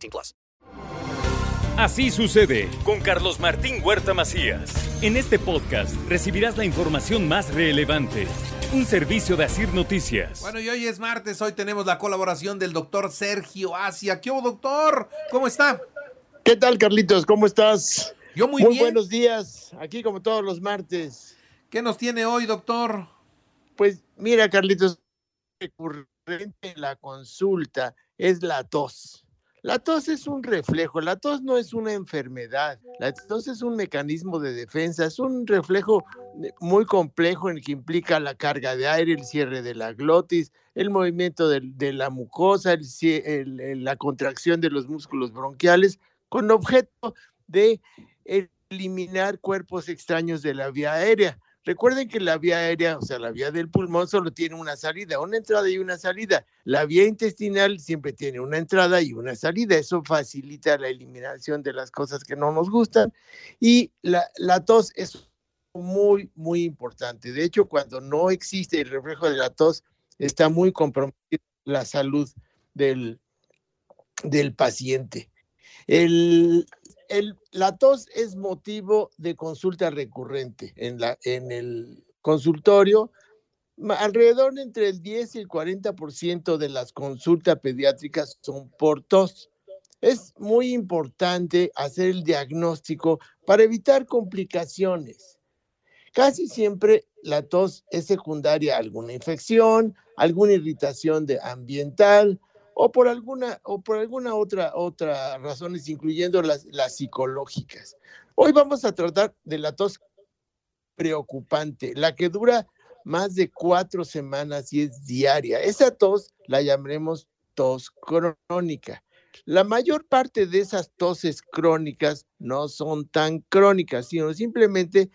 18 plus. Así sucede con Carlos Martín Huerta Macías. En este podcast recibirás la información más relevante. Un servicio de Asir Noticias. Bueno, y hoy es martes, hoy tenemos la colaboración del doctor Sergio Asia. ¿Qué hubo, doctor? ¿Cómo está? ¿Qué tal, Carlitos? ¿Cómo estás? Yo muy, Muy bien. buenos días, aquí como todos los martes. ¿Qué nos tiene hoy, doctor? Pues mira, Carlitos, recurrente en la consulta es la tos. La tos es un reflejo, la tos no es una enfermedad, la tos es un mecanismo de defensa, es un reflejo eh, muy complejo en el que implica la carga de aire, el cierre de la glotis, el movimiento de, la mucosa, la contracción de los músculos bronquiales, con objeto de eliminar cuerpos extraños de la vía aérea. Recuerden que la vía aérea, o sea, la vía del pulmón solo tiene una salida, una entrada y una salida. La vía intestinal siempre tiene una entrada y una salida. Eso facilita la eliminación de las cosas que no nos gustan. Y la, tos es muy, muy importante. De hecho, cuando no existe el reflejo de la tos, está muy comprometida la salud del, del paciente. El, la tos es motivo de consulta recurrente en, el consultorio. Alrededor entre el 10 y el 40% de las consultas pediátricas son por tos. Es muy importante hacer el diagnóstico para evitar complicaciones. Casi siempre la tos es secundaria a alguna infección, alguna irritación de ambiental o por alguna o por alguna otra otra razones incluyendo las, las psicológicas. Hoy vamos a tratar de la tos preocupante, la que dura más de cuatro semanas y es diaria. Esa tos la llamaremos tos crónica. La mayor parte de esas toses crónicas no son tan crónicas, sino simplemente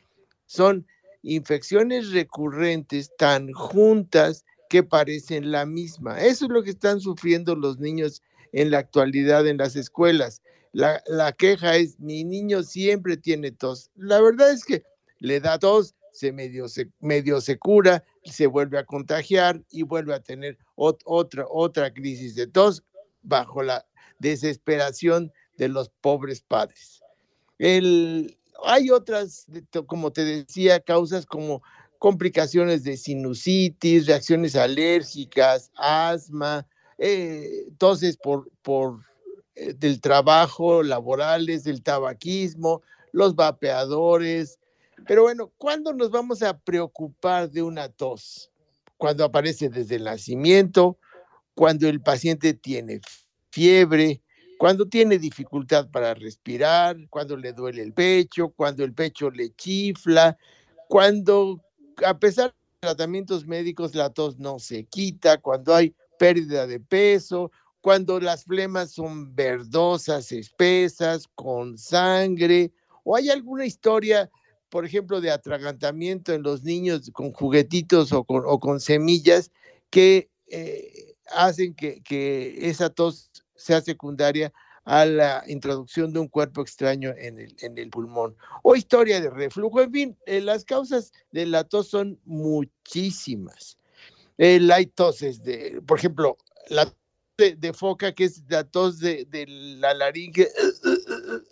son infecciones recurrentes tan juntas que parecen la misma. Eso es lo que están sufriendo los niños en la actualidad en las escuelas. La, la queja es, mi niño siempre tiene tos. La verdad es que le da tos, se medio se, medio se cura, se vuelve a contagiar y vuelve a tener ot- otra, otra crisis de tos bajo la desesperación de los pobres padres. El, hay otras, como te decía, causas como complicaciones de sinusitis, reacciones alérgicas, asma, eh, por, por eh, del trabajo, laborales, del tabaquismo, los vapeadores. Pero bueno, ¿cuándo nos vamos a preocupar de una tos? Cuando aparece desde el nacimiento, cuando el paciente tiene fiebre, cuando tiene dificultad para respirar, cuando le duele el pecho, cuando el pecho le chifla, cuando a pesar de tratamientos médicos la tos no se quita, cuando hay pérdida de peso, cuando las flemas son verdosas, espesas, con sangre, o hay alguna historia, por ejemplo, de atragantamiento en los niños con juguetitos o con, semillas que eh, hacen que esa tos sea secundaria a la introducción de un cuerpo extraño en el, en el pulmón. O historia de reflujo, en fin, eh, las causas de la tos son muchísimas. Eh, hay toses de, por ejemplo, la de, de foca, que es la tos de, de la laringe,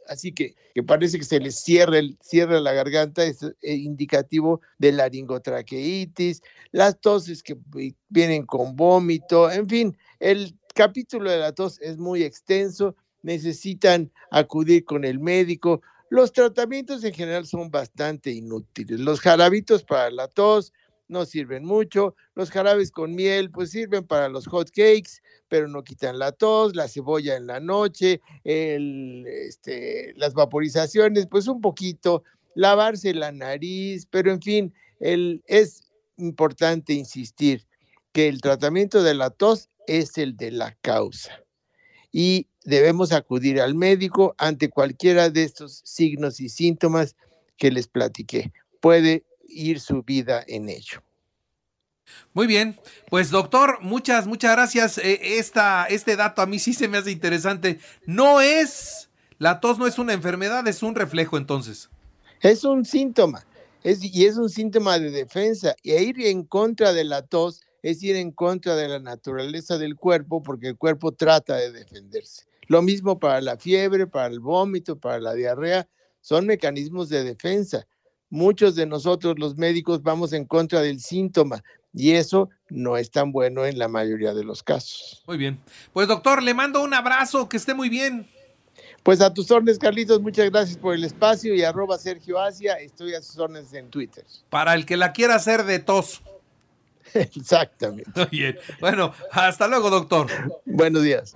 así que, que parece que se les cierra, el, cierra la garganta, es eh, indicativo de laringotraqueitis, las toses que vi- vienen con vómito, en fin, el capítulo de la tos es muy extenso, necesitan acudir con el médico. Los tratamientos en general son bastante inútiles. Los jarabitos para la tos no sirven mucho. Los jarabes con miel pues sirven para los hot cakes, pero no quitan la tos, la cebolla en la noche, este, las vaporizaciones, pues un poquito, lavarse la nariz, pero en fin, es importante insistir que el tratamiento de la tos es el de la causa. Y debemos acudir al médico ante cualquiera de estos signos y síntomas que les platiqué. Puede ir su vida en ello. Muy bien, pues doctor, muchas, muchas gracias. Eh, esta, este dato a mí sí se me hace interesante. No es, la tos no es una enfermedad, es un reflejo entonces. Es un síntoma, es, y es un síntoma de defensa. Y ir en contra de la tos es ir en contra de la naturaleza del cuerpo porque el cuerpo trata de defenderse. Lo mismo para la fiebre, para el vómito, para la diarrea, son mecanismos de defensa. Muchos de nosotros los médicos vamos en contra del síntoma y eso no es tan bueno en la mayoría de los casos. Muy bien. Pues doctor, le mando un abrazo, que esté muy bien. Pues a tus órdenes, Carlitos, muchas gracias por el espacio y arroba Sergio Asia, estoy a sus órdenes en Twitter. Para el que la quiera hacer de tos. Exactamente. Bien. Bueno, hasta luego, doctor. Buenos días.